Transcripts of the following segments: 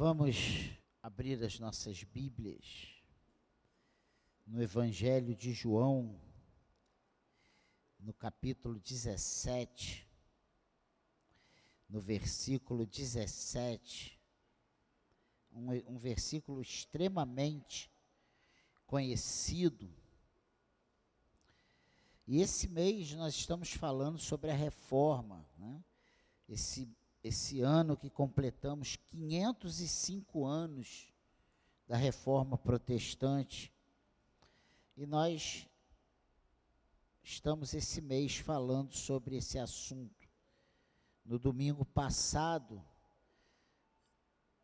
Vamos abrir as nossas Bíblias no Evangelho de João, no capítulo 17, no versículo 17, um, um versículo extremamente conhecido. E esse mês nós estamos falando sobre a reforma, né? esse esse ano que completamos 505 anos da reforma protestante. E nós estamos esse mês falando sobre esse assunto. No domingo passado,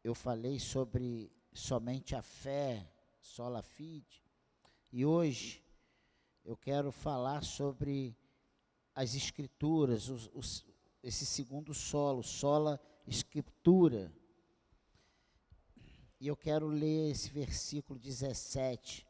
eu falei sobre somente a fé, sola fide. E hoje eu quero falar sobre as escrituras, os, os, esse segundo solo, sola escritura. E eu quero ler esse versículo 17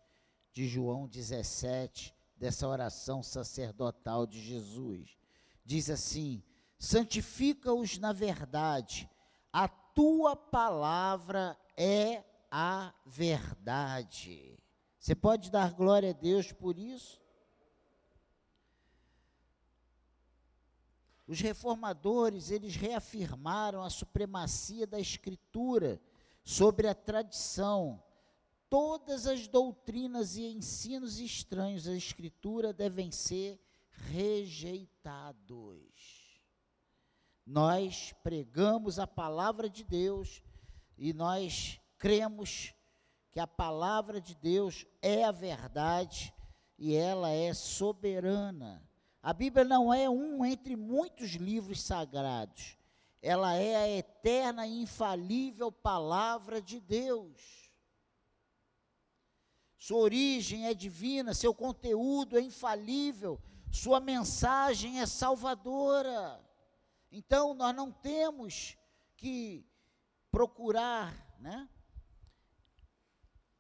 de João 17, dessa oração sacerdotal de Jesus. Diz assim: Santifica-os na verdade, a tua palavra é a verdade. Você pode dar glória a Deus por isso? Os reformadores, eles reafirmaram a supremacia da escritura sobre a tradição. Todas as doutrinas e ensinos estranhos à escritura devem ser rejeitados. Nós pregamos a palavra de Deus e nós cremos que a palavra de Deus é a verdade e ela é soberana. A Bíblia não é um entre muitos livros sagrados. Ela é a eterna e infalível palavra de Deus. Sua origem é divina, seu conteúdo é infalível, sua mensagem é salvadora. Então nós não temos que procurar, né,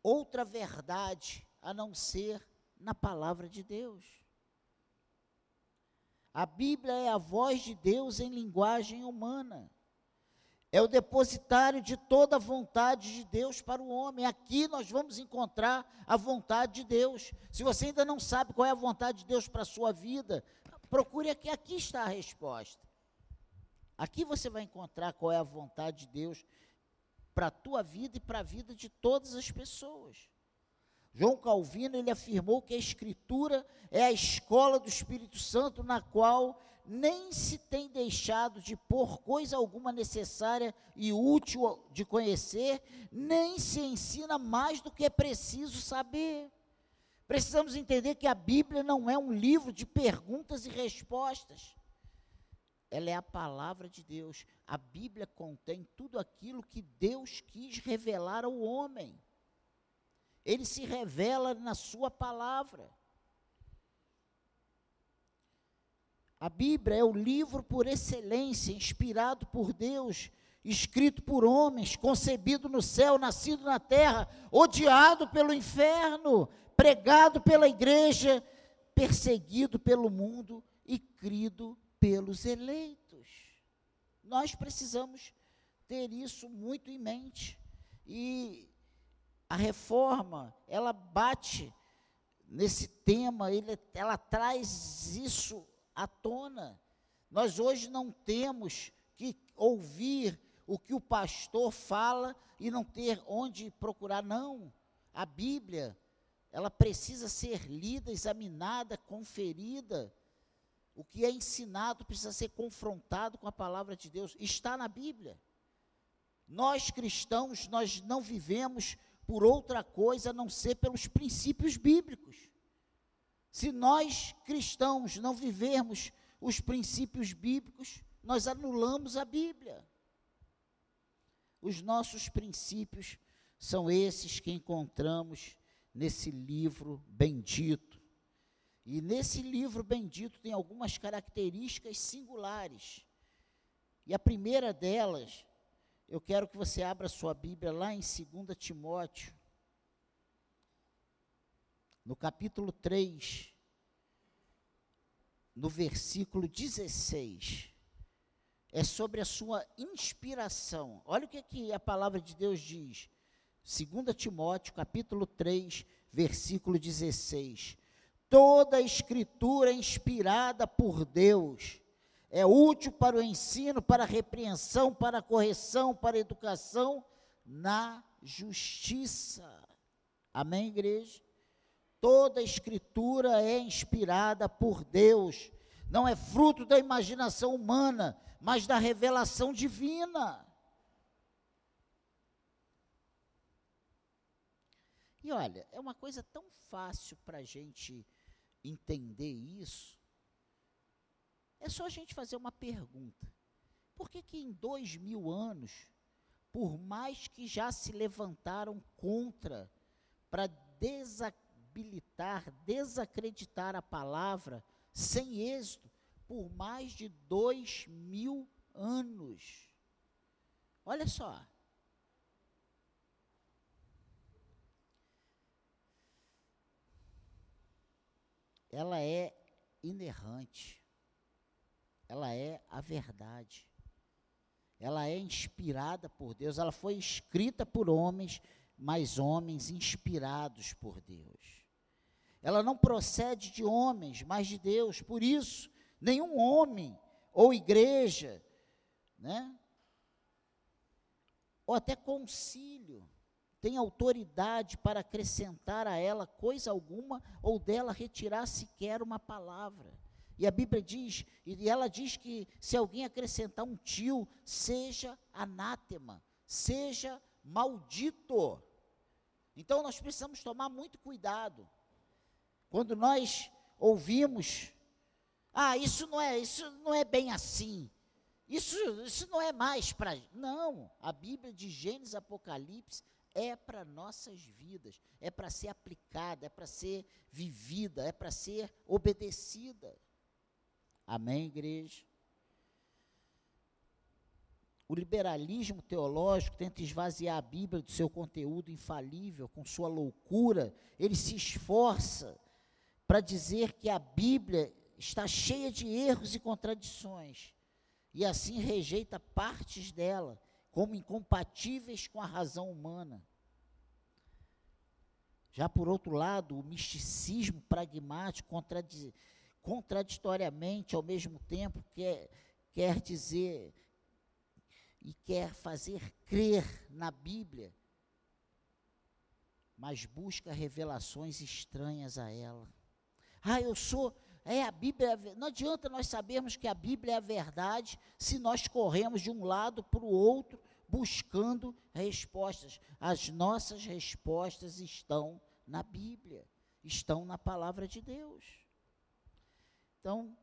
outra verdade a não ser na palavra de Deus. A Bíblia é a voz de Deus em linguagem humana. É o depositário de toda a vontade de Deus para o homem. Aqui nós vamos encontrar a vontade de Deus. Se você ainda não sabe qual é a vontade de Deus para a sua vida, procure aqui, aqui está a resposta. Aqui você vai encontrar qual é a vontade de Deus para a tua vida e para a vida de todas as pessoas. João Calvino ele afirmou que a Escritura é a escola do Espírito Santo na qual nem se tem deixado de pôr coisa alguma necessária e útil de conhecer, nem se ensina mais do que é preciso saber. Precisamos entender que a Bíblia não é um livro de perguntas e respostas. Ela é a palavra de Deus. A Bíblia contém tudo aquilo que Deus quis revelar ao homem ele se revela na Sua palavra. A Bíblia é o livro por excelência, inspirado por Deus, escrito por homens, concebido no céu, nascido na terra, odiado pelo inferno, pregado pela igreja, perseguido pelo mundo e crido pelos eleitos. Nós precisamos ter isso muito em mente. E a reforma, ela bate nesse tema, ele, ela traz isso à tona. Nós hoje não temos que ouvir o que o pastor fala e não ter onde procurar, não. A Bíblia, ela precisa ser lida, examinada, conferida. O que é ensinado precisa ser confrontado com a palavra de Deus. Está na Bíblia. Nós cristãos, nós não vivemos por outra coisa a não ser pelos princípios bíblicos. Se nós cristãos não vivermos os princípios bíblicos, nós anulamos a Bíblia. Os nossos princípios são esses que encontramos nesse livro bendito. E nesse livro bendito tem algumas características singulares. E a primeira delas eu quero que você abra sua Bíblia lá em 2 Timóteo, no capítulo 3, no versículo 16. é sobre a sua inspiração. Olha o que, que a palavra de Deus diz. 2 Timóteo, capítulo 3, versículo 16. Toda a escritura é inspirada por Deus é útil para o ensino, para a repreensão, para a correção, para a educação na justiça. Amém, igreja? Toda escritura é inspirada por Deus, não é fruto da imaginação humana, mas da revelação divina. E olha, é uma coisa tão fácil para a gente entender isso. É só a gente fazer uma pergunta. Por que que em dois mil anos, por mais que já se levantaram contra, para desabilitar, desacreditar a palavra, sem êxito, por mais de dois mil anos. Olha só. Ela é inerrante. Ela é a verdade. Ela é inspirada por Deus. Ela foi escrita por homens, mas homens inspirados por Deus. Ela não procede de homens, mas de Deus. Por isso, nenhum homem ou igreja, né? Ou até concílio tem autoridade para acrescentar a ela coisa alguma ou dela retirar sequer uma palavra. E a Bíblia diz, e ela diz que se alguém acrescentar um tio, seja anátema, seja maldito. Então nós precisamos tomar muito cuidado. Quando nós ouvimos, ah, isso não é, isso não é bem assim. Isso, isso não é mais para. Não, a Bíblia de Gênesis Apocalipse é para nossas vidas, é para ser aplicada, é para ser vivida, é para ser obedecida. Amém, igreja? O liberalismo teológico tenta esvaziar a Bíblia do seu conteúdo infalível, com sua loucura. Ele se esforça para dizer que a Bíblia está cheia de erros e contradições, e assim rejeita partes dela como incompatíveis com a razão humana. Já por outro lado, o misticismo pragmático contradiz contraditoriamente, ao mesmo tempo, quer, quer dizer e quer fazer crer na Bíblia, mas busca revelações estranhas a ela. Ah, eu sou. É a Bíblia. Não adianta nós sabermos que a Bíblia é a verdade se nós corremos de um lado para o outro buscando respostas. As nossas respostas estão na Bíblia, estão na palavra de Deus. Então,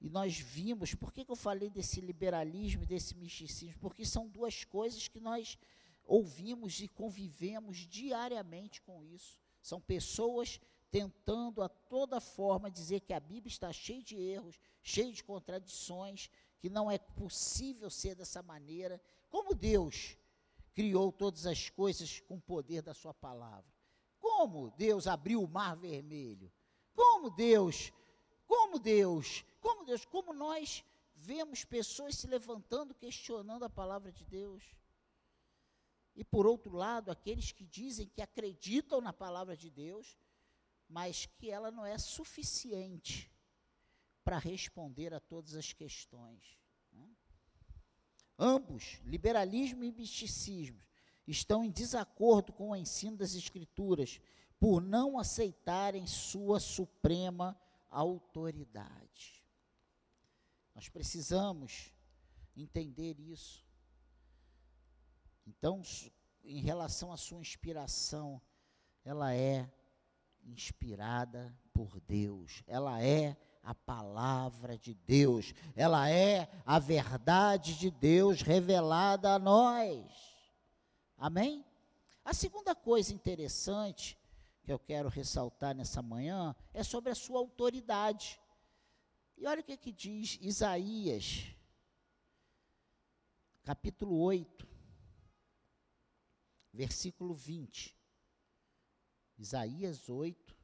e nós vimos, por que, que eu falei desse liberalismo e desse misticismo? Porque são duas coisas que nós ouvimos e convivemos diariamente com isso. São pessoas tentando a toda forma dizer que a Bíblia está cheia de erros, cheia de contradições, que não é possível ser dessa maneira. Como Deus criou todas as coisas com o poder da Sua palavra? Como Deus abriu o mar vermelho? Como Deus como Deus, como Deus, como nós vemos pessoas se levantando questionando a palavra de Deus. E por outro lado, aqueles que dizem que acreditam na palavra de Deus, mas que ela não é suficiente para responder a todas as questões. Né? Ambos, liberalismo e misticismo, estão em desacordo com o ensino das Escrituras por não aceitarem sua suprema autoridade. Nós precisamos entender isso. Então, em relação à sua inspiração, ela é inspirada por Deus, ela é a palavra de Deus, ela é a verdade de Deus revelada a nós. Amém? A segunda coisa interessante que eu quero ressaltar nessa manhã é sobre a sua autoridade. E olha o que, que diz Isaías, capítulo 8, versículo 20. Isaías 8,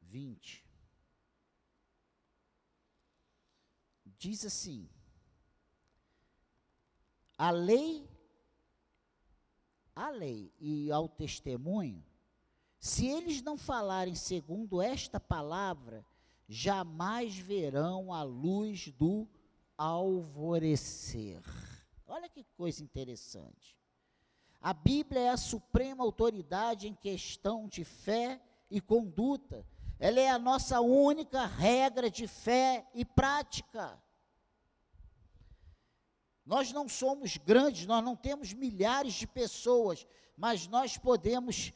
20. diz assim: a lei, a lei e ao testemunho, se eles não falarem segundo esta palavra, jamais verão a luz do alvorecer. Olha que coisa interessante. A Bíblia é a suprema autoridade em questão de fé e conduta. Ela é a nossa única regra de fé e prática. Nós não somos grandes, nós não temos milhares de pessoas, mas nós podemos,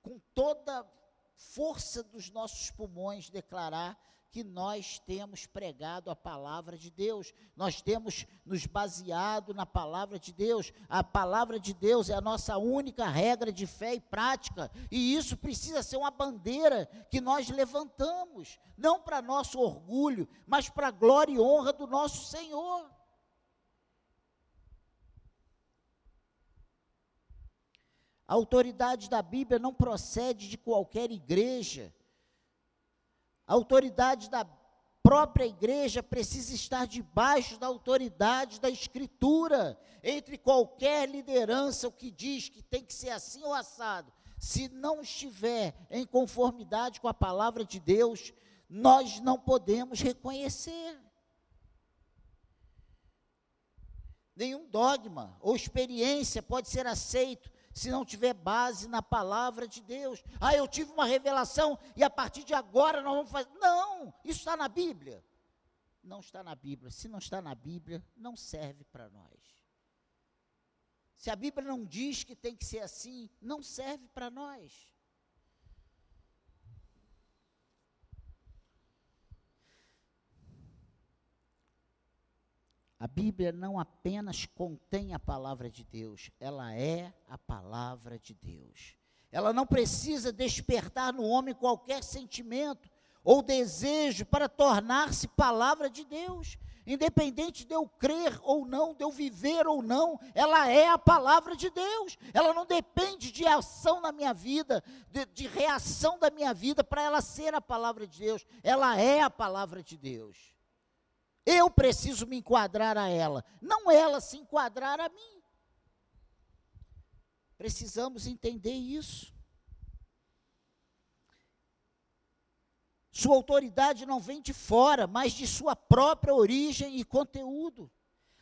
com toda força dos nossos pulmões, declarar que nós temos pregado a palavra de Deus, nós temos nos baseado na palavra de Deus. A palavra de Deus é a nossa única regra de fé e prática, e isso precisa ser uma bandeira que nós levantamos, não para nosso orgulho, mas para a glória e honra do nosso Senhor. A autoridade da Bíblia não procede de qualquer igreja a autoridade da própria igreja precisa estar debaixo da autoridade da Escritura. Entre qualquer liderança, o que diz que tem que ser assim ou assado, se não estiver em conformidade com a palavra de Deus, nós não podemos reconhecer. Nenhum dogma ou experiência pode ser aceito se não tiver base na palavra de Deus. Ah, eu tive uma revelação e a partir de agora nós vamos fazer. Não, isso está na Bíblia. Não está na Bíblia. Se não está na Bíblia, não serve para nós. Se a Bíblia não diz que tem que ser assim, não serve para nós. A Bíblia não apenas contém a palavra de Deus, ela é a palavra de Deus. Ela não precisa despertar no homem qualquer sentimento ou desejo para tornar-se palavra de Deus. Independente de eu crer ou não, de eu viver ou não, ela é a palavra de Deus. Ela não depende de ação na minha vida, de, de reação da minha vida para ela ser a palavra de Deus. Ela é a palavra de Deus. Eu preciso me enquadrar a ela, não ela se enquadrar a mim. Precisamos entender isso. Sua autoridade não vem de fora, mas de sua própria origem e conteúdo.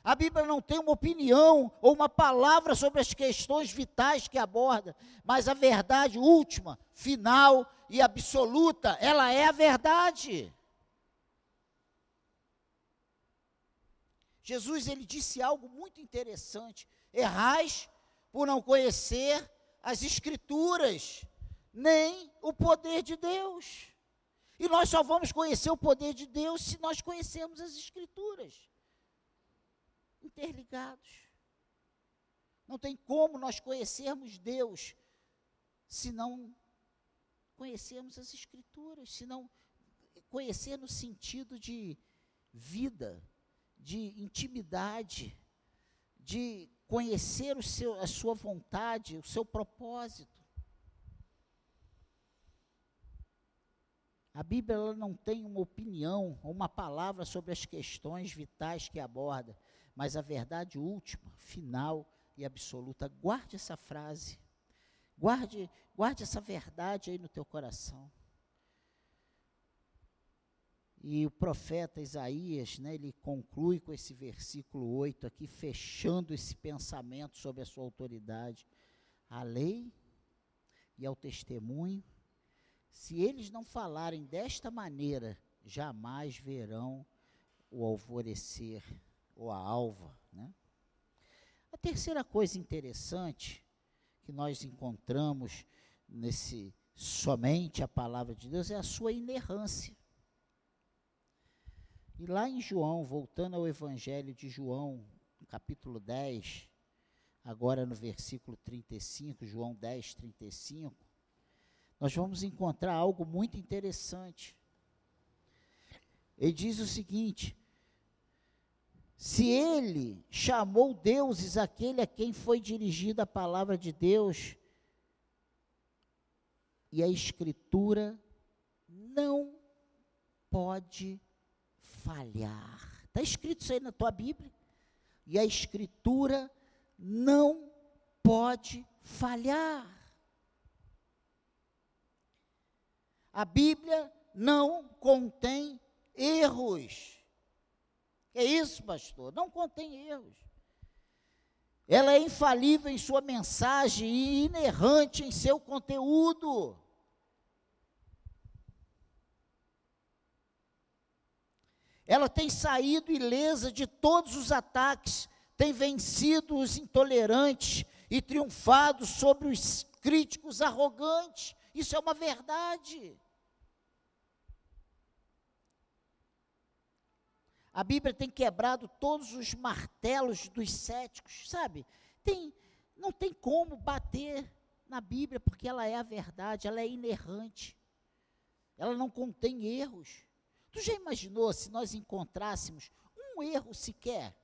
A Bíblia não tem uma opinião ou uma palavra sobre as questões vitais que aborda, mas a verdade última, final e absoluta, ela é a verdade. Jesus ele disse algo muito interessante: errais por não conhecer as escrituras, nem o poder de Deus. E nós só vamos conhecer o poder de Deus se nós conhecermos as escrituras. Interligados. Não tem como nós conhecermos Deus se não conhecermos as escrituras, se não conhecer no sentido de vida, de intimidade, de conhecer o seu, a sua vontade, o seu propósito. A Bíblia não tem uma opinião ou uma palavra sobre as questões vitais que aborda, mas a verdade última, final e absoluta. Guarde essa frase. Guarde, guarde essa verdade aí no teu coração. E o profeta Isaías, né, ele conclui com esse versículo 8 aqui, fechando esse pensamento sobre a sua autoridade. A lei e ao testemunho, se eles não falarem desta maneira, jamais verão o alvorecer ou a alva. Né? A terceira coisa interessante que nós encontramos nesse somente a palavra de Deus é a sua inerrância. E lá em João, voltando ao Evangelho de João, capítulo 10, agora no versículo 35, João 10, 35, nós vamos encontrar algo muito interessante. Ele diz o seguinte: se ele chamou deuses aquele a quem foi dirigida a palavra de Deus, e a Escritura não pode falhar. Está escrito isso aí na tua Bíblia. E a Escritura não pode falhar. A Bíblia não contém erros. É isso, pastor? Não contém erros. Ela é infalível em sua mensagem e inerrante em seu conteúdo. Ela tem saído ilesa de todos os ataques, tem vencido os intolerantes e triunfado sobre os críticos arrogantes. Isso é uma verdade. A Bíblia tem quebrado todos os martelos dos céticos, sabe? Tem, não tem como bater na Bíblia, porque ela é a verdade, ela é inerrante. Ela não contém erros. Tu já imaginou se nós encontrássemos um erro sequer?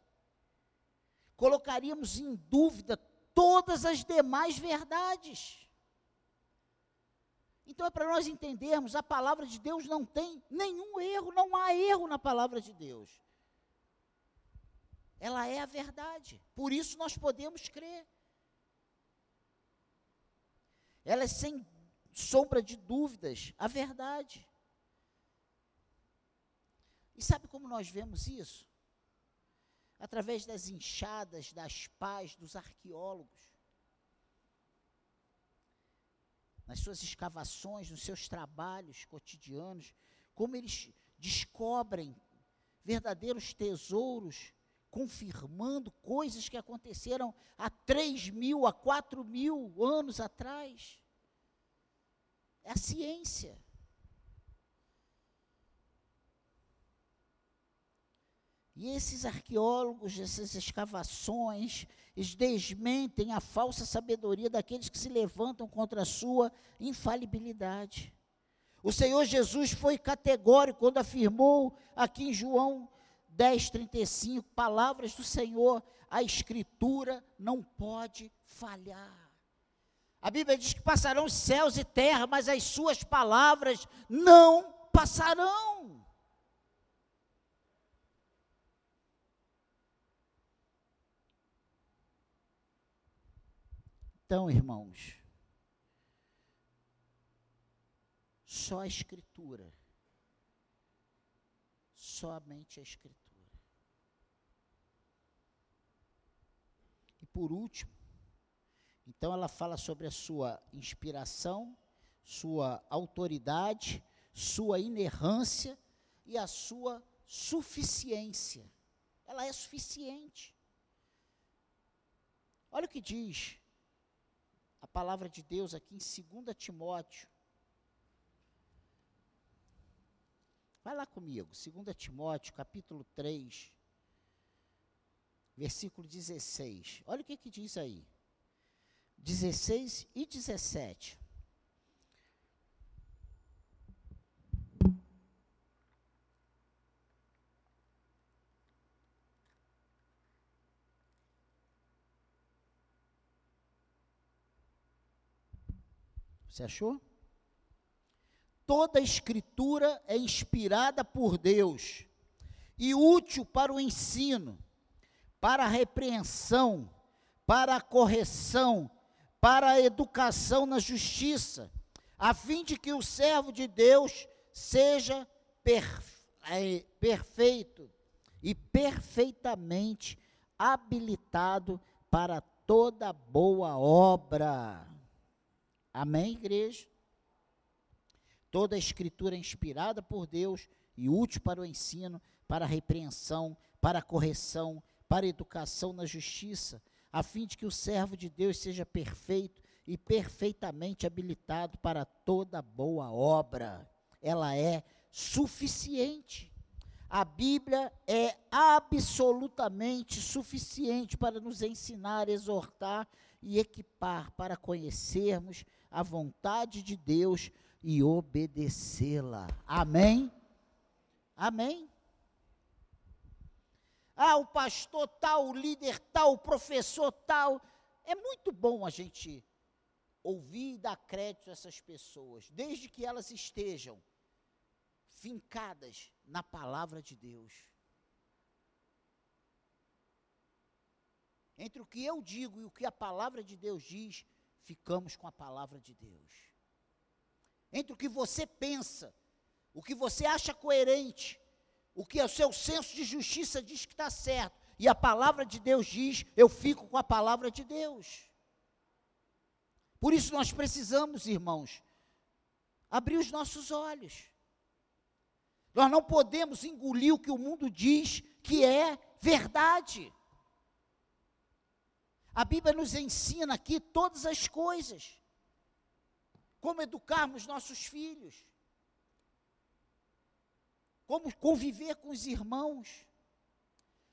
Colocaríamos em dúvida todas as demais verdades. Então é para nós entendermos, a palavra de Deus não tem nenhum erro, não há erro na palavra de Deus. Ela é a verdade. Por isso nós podemos crer. Ela é sem sombra de dúvidas a verdade. E sabe como nós vemos isso? Através das enxadas, das pás, dos arqueólogos. Nas suas escavações, nos seus trabalhos cotidianos, como eles descobrem verdadeiros tesouros, confirmando coisas que aconteceram há 3 mil, há 4 mil anos atrás. É a ciência. E esses arqueólogos, essas escavações, eles desmentem a falsa sabedoria daqueles que se levantam contra a sua infalibilidade. O Senhor Jesus foi categórico quando afirmou aqui em João 10:35, palavras do Senhor, a escritura não pode falhar. A Bíblia diz que passarão céus e terra, mas as suas palavras não passarão. Então, irmãos, só a Escritura, somente a Escritura. E por último, então ela fala sobre a sua inspiração, sua autoridade, sua inerrância e a sua suficiência. Ela é suficiente. Olha o que diz a palavra de Deus aqui em 2 Timóteo. Vai lá comigo, 2 Timóteo, capítulo 3, versículo 16. Olha o que, que diz aí. 16 e 17. Você achou? Toda escritura é inspirada por Deus e útil para o ensino, para a repreensão, para a correção, para a educação na justiça, a fim de que o servo de Deus seja é, perfeito e perfeitamente habilitado para toda boa obra. Amém, igreja? Toda a escritura é inspirada por Deus e útil para o ensino, para a repreensão, para a correção, para a educação na justiça, a fim de que o servo de Deus seja perfeito e perfeitamente habilitado para toda boa obra. Ela é suficiente. A Bíblia é absolutamente suficiente para nos ensinar, exortar e equipar para conhecermos a vontade de Deus e obedecê-la. Amém? Amém? Ah, o pastor tal, o líder tal, o professor tal. É muito bom a gente ouvir e dar crédito a essas pessoas, desde que elas estejam fincadas na palavra de Deus. Entre o que eu digo e o que a palavra de Deus diz, ficamos com a palavra de Deus. Entre o que você pensa, o que você acha coerente, o que o seu senso de justiça diz que está certo, e a palavra de Deus diz, eu fico com a palavra de Deus. Por isso nós precisamos, irmãos, abrir os nossos olhos. Nós não podemos engolir o que o mundo diz que é verdade. A Bíblia nos ensina aqui todas as coisas. Como educarmos nossos filhos. Como conviver com os irmãos.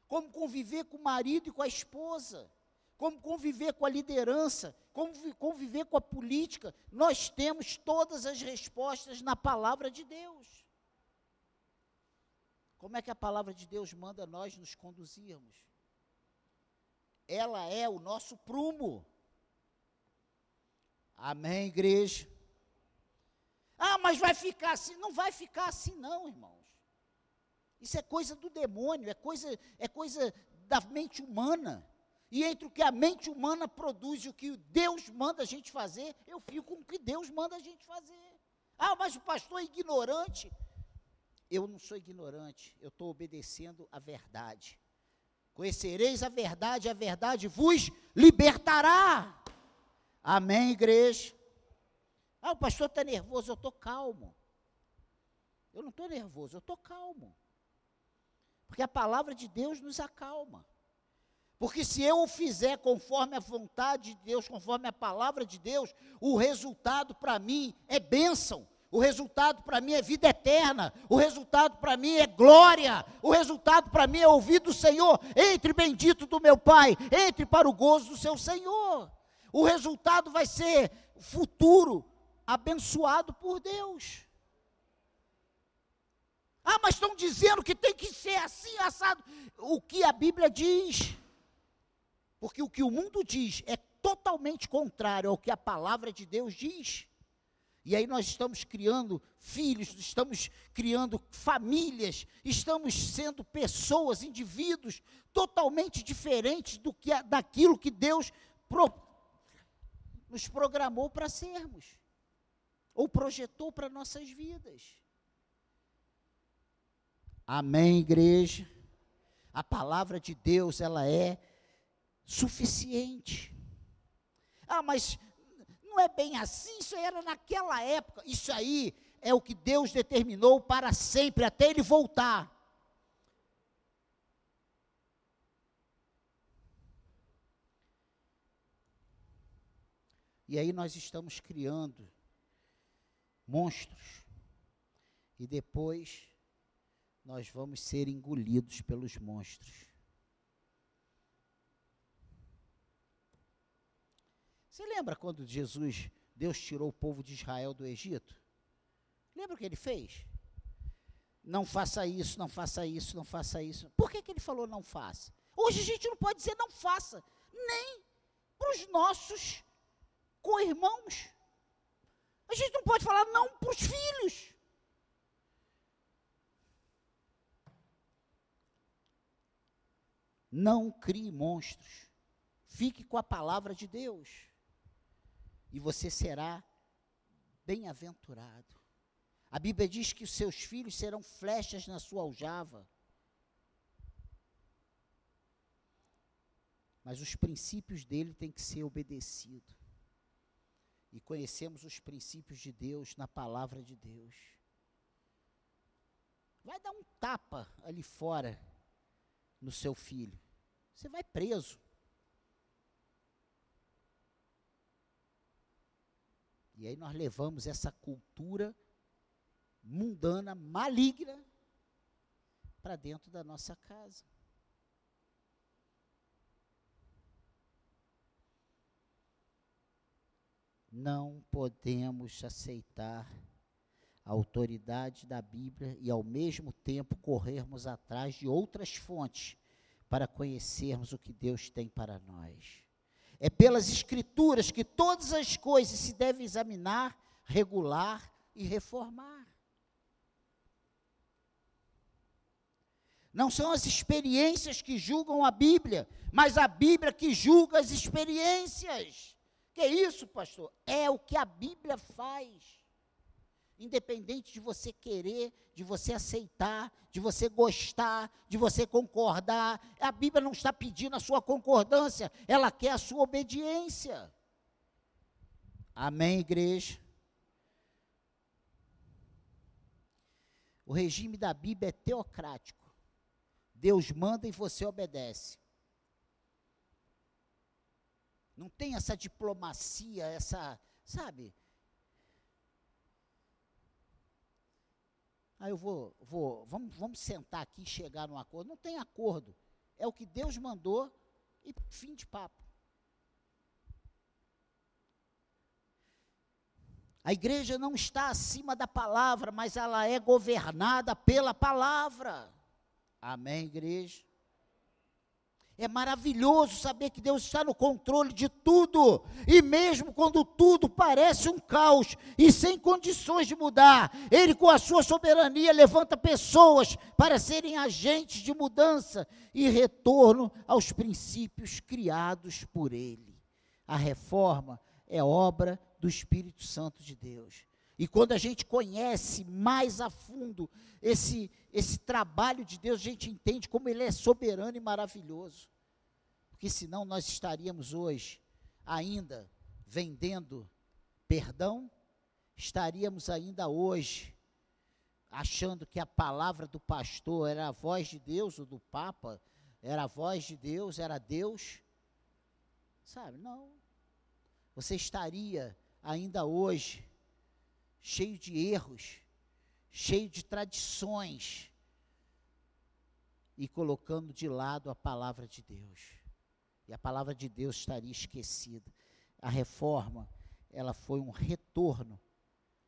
Como conviver com o marido e com a esposa. Como conviver com a liderança. Como conviver com a política. Nós temos todas as respostas na palavra de Deus. Como é que a palavra de Deus manda nós nos conduzirmos? Ela é o nosso prumo. Amém, igreja? Ah, mas vai ficar assim. Não vai ficar assim, não, irmãos. Isso é coisa do demônio, é coisa, é coisa da mente humana. E entre o que a mente humana produz e o que Deus manda a gente fazer, eu fico com o que Deus manda a gente fazer. Ah, mas o pastor é ignorante. Eu não sou ignorante, eu estou obedecendo a verdade. Conhecereis a verdade, a verdade vos libertará. Amém, igreja? Ah, o pastor está nervoso, eu estou calmo. Eu não estou nervoso, eu estou calmo. Porque a palavra de Deus nos acalma. Porque se eu o fizer conforme a vontade de Deus, conforme a palavra de Deus, o resultado para mim é bênção. O resultado para mim é vida eterna. O resultado para mim é glória. O resultado para mim é ouvir do Senhor. Entre bendito do meu Pai, entre para o gozo do seu Senhor. O resultado vai ser futuro abençoado por Deus. Ah, mas estão dizendo que tem que ser assim, assado. O que a Bíblia diz. Porque o que o mundo diz é totalmente contrário ao que a palavra de Deus diz. E aí nós estamos criando filhos, estamos criando famílias, estamos sendo pessoas, indivíduos totalmente diferentes do que daquilo que Deus pro, nos programou para sermos ou projetou para nossas vidas. Amém, igreja. A palavra de Deus, ela é suficiente. Ah, mas não é bem assim, isso era naquela época. Isso aí é o que Deus determinou para sempre, até ele voltar. E aí nós estamos criando monstros. E depois nós vamos ser engolidos pelos monstros. Você lembra quando Jesus, Deus tirou o povo de Israel do Egito? Lembra o que ele fez? Não faça isso, não faça isso, não faça isso. Por que, que ele falou não faça? Hoje a gente não pode dizer não faça, nem para os nossos co-irmãos. A gente não pode falar não para os filhos. Não crie monstros. Fique com a palavra de Deus e você será bem-aventurado. A Bíblia diz que os seus filhos serão flechas na sua aljava. Mas os princípios dele têm que ser obedecidos. E conhecemos os princípios de Deus na palavra de Deus. Vai dar um tapa ali fora no seu filho. Você vai preso. E aí nós levamos essa cultura mundana, maligna, para dentro da nossa casa. Não podemos aceitar a autoridade da Bíblia e, ao mesmo tempo, corrermos atrás de outras fontes para conhecermos o que Deus tem para nós. É pelas Escrituras que todas as coisas se devem examinar, regular e reformar. Não são as experiências que julgam a Bíblia, mas a Bíblia que julga as experiências. Que é isso, pastor? É o que a Bíblia faz. Independente de você querer, de você aceitar, de você gostar, de você concordar, a Bíblia não está pedindo a sua concordância, ela quer a sua obediência. Amém, igreja? O regime da Bíblia é teocrático. Deus manda e você obedece. Não tem essa diplomacia, essa, sabe? Aí eu vou, vou vamos, vamos sentar aqui e chegar num acordo. Não tem acordo. É o que Deus mandou e fim de papo. A igreja não está acima da palavra, mas ela é governada pela palavra. Amém, igreja? É maravilhoso saber que Deus está no controle de tudo, e mesmo quando tudo parece um caos e sem condições de mudar, Ele, com a sua soberania, levanta pessoas para serem agentes de mudança e retorno aos princípios criados por Ele. A reforma é obra do Espírito Santo de Deus. E quando a gente conhece mais a fundo esse, esse trabalho de Deus, a gente entende como Ele é soberano e maravilhoso. Porque senão nós estaríamos hoje ainda vendendo perdão, estaríamos ainda hoje achando que a palavra do pastor era a voz de Deus, ou do Papa, era a voz de Deus, era Deus. Sabe, não. Você estaria ainda hoje cheio de erros, cheio de tradições, e colocando de lado a palavra de Deus. E a palavra de Deus estaria esquecida. A reforma, ela foi um retorno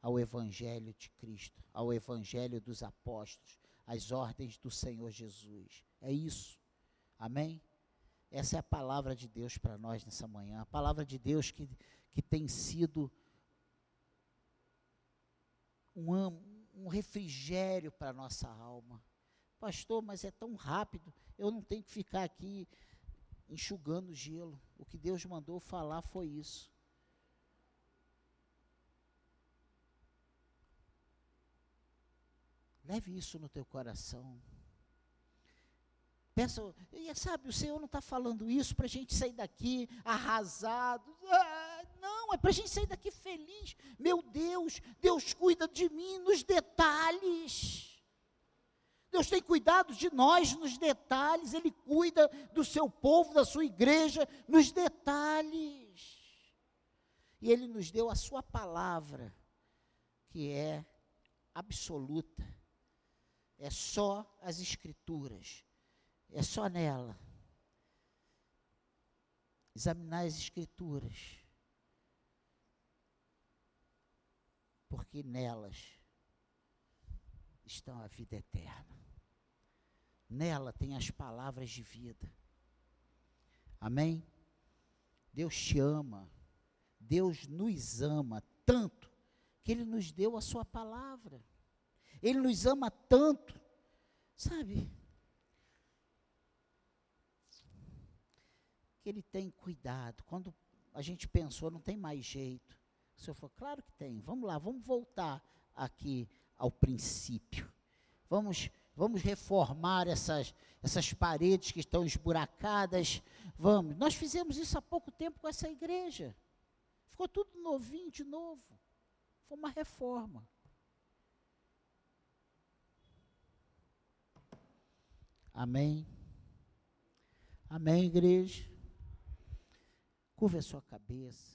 ao Evangelho de Cristo, ao Evangelho dos apóstolos, às ordens do Senhor Jesus. É isso. Amém? Essa é a palavra de Deus para nós nessa manhã. A palavra de Deus que, que tem sido um, um refrigério para a nossa alma. Pastor, mas é tão rápido, eu não tenho que ficar aqui enxugando gelo. O que Deus mandou falar foi isso. Leve isso no teu coração. Pensa, e sabe, o Senhor não está falando isso para a gente sair daqui arrasado. Ah, não, é para a gente sair daqui feliz. Meu Deus, Deus cuida de mim nos detalhes. Deus tem cuidado de nós nos detalhes, Ele cuida do seu povo, da sua igreja, nos detalhes. E Ele nos deu a Sua palavra, que é absoluta, é só as Escrituras, é só nela. Examinar as Escrituras, porque nelas estão a vida eterna. Nela tem as palavras de vida. Amém? Deus te ama. Deus nos ama tanto que Ele nos deu a Sua palavra. Ele nos ama tanto, sabe? Que Ele tem cuidado. Quando a gente pensou, não tem mais jeito. O Senhor falou, claro que tem. Vamos lá, vamos voltar aqui ao princípio. Vamos vamos reformar essas, essas paredes que estão esburacadas. Vamos. Nós fizemos isso há pouco tempo com essa igreja. Ficou tudo novinho de novo. Foi uma reforma. Amém. Amém, igreja. Curva a sua cabeça.